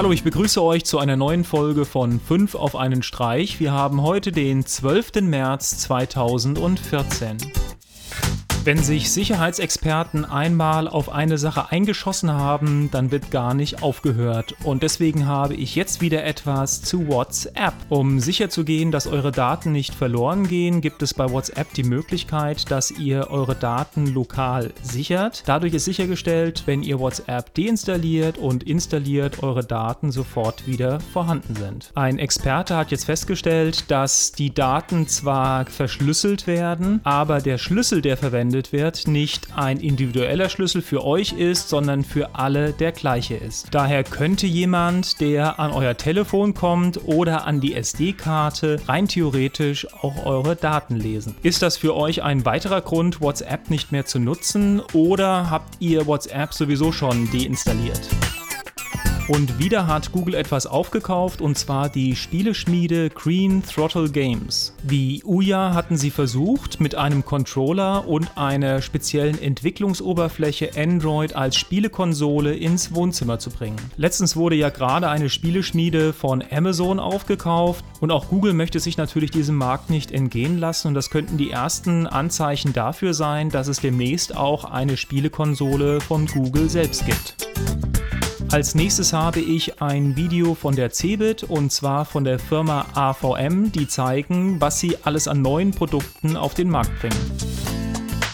Hallo, ich begrüße euch zu einer neuen Folge von 5 auf einen Streich. Wir haben heute den 12. März 2014. Wenn sich Sicherheitsexperten einmal auf eine Sache eingeschossen haben, dann wird gar nicht aufgehört. Und deswegen habe ich jetzt wieder etwas zu WhatsApp. Um sicherzugehen, dass eure Daten nicht verloren gehen, gibt es bei WhatsApp die Möglichkeit, dass ihr eure Daten lokal sichert. Dadurch ist sichergestellt, wenn ihr WhatsApp deinstalliert und installiert, eure Daten sofort wieder vorhanden sind. Ein Experte hat jetzt festgestellt, dass die Daten zwar verschlüsselt werden, aber der Schlüssel, der verwendet verwendet wird, nicht ein individueller Schlüssel für euch ist, sondern für alle der gleiche ist. Daher könnte jemand, der an euer Telefon kommt oder an die SD-Karte, rein theoretisch auch eure Daten lesen. Ist das für euch ein weiterer Grund, WhatsApp nicht mehr zu nutzen oder habt ihr WhatsApp sowieso schon deinstalliert? Und wieder hat Google etwas aufgekauft und zwar die Spieleschmiede Green Throttle Games. Wie Ouya hatten sie versucht, mit einem Controller und einer speziellen Entwicklungsoberfläche Android als Spielekonsole ins Wohnzimmer zu bringen. Letztens wurde ja gerade eine Spieleschmiede von Amazon aufgekauft und auch Google möchte sich natürlich diesem Markt nicht entgehen lassen und das könnten die ersten Anzeichen dafür sein, dass es demnächst auch eine Spielekonsole von Google selbst gibt. Als nächstes habe ich ein Video von der Cebit und zwar von der Firma AVM, die zeigen, was sie alles an neuen Produkten auf den Markt bringen.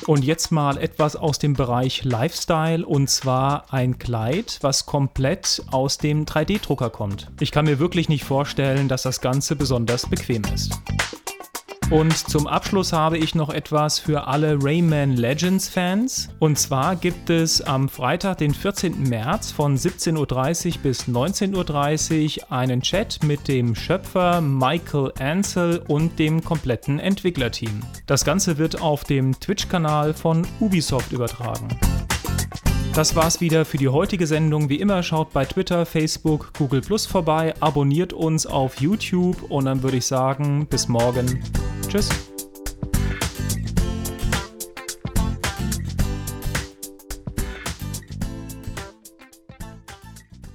Und jetzt mal etwas aus dem Bereich Lifestyle und zwar ein Kleid, was komplett aus dem 3D-Drucker kommt. Ich kann mir wirklich nicht vorstellen, dass das Ganze besonders bequem ist. Und zum Abschluss habe ich noch etwas für alle Rayman Legends Fans. Und zwar gibt es am Freitag, den 14. März von 17.30 Uhr bis 19.30 Uhr einen Chat mit dem Schöpfer Michael Ansel und dem kompletten Entwicklerteam. Das Ganze wird auf dem Twitch-Kanal von Ubisoft übertragen. Das war's wieder für die heutige Sendung. Wie immer schaut bei Twitter, Facebook, Google Plus vorbei, abonniert uns auf YouTube und dann würde ich sagen, bis morgen. Tschüss.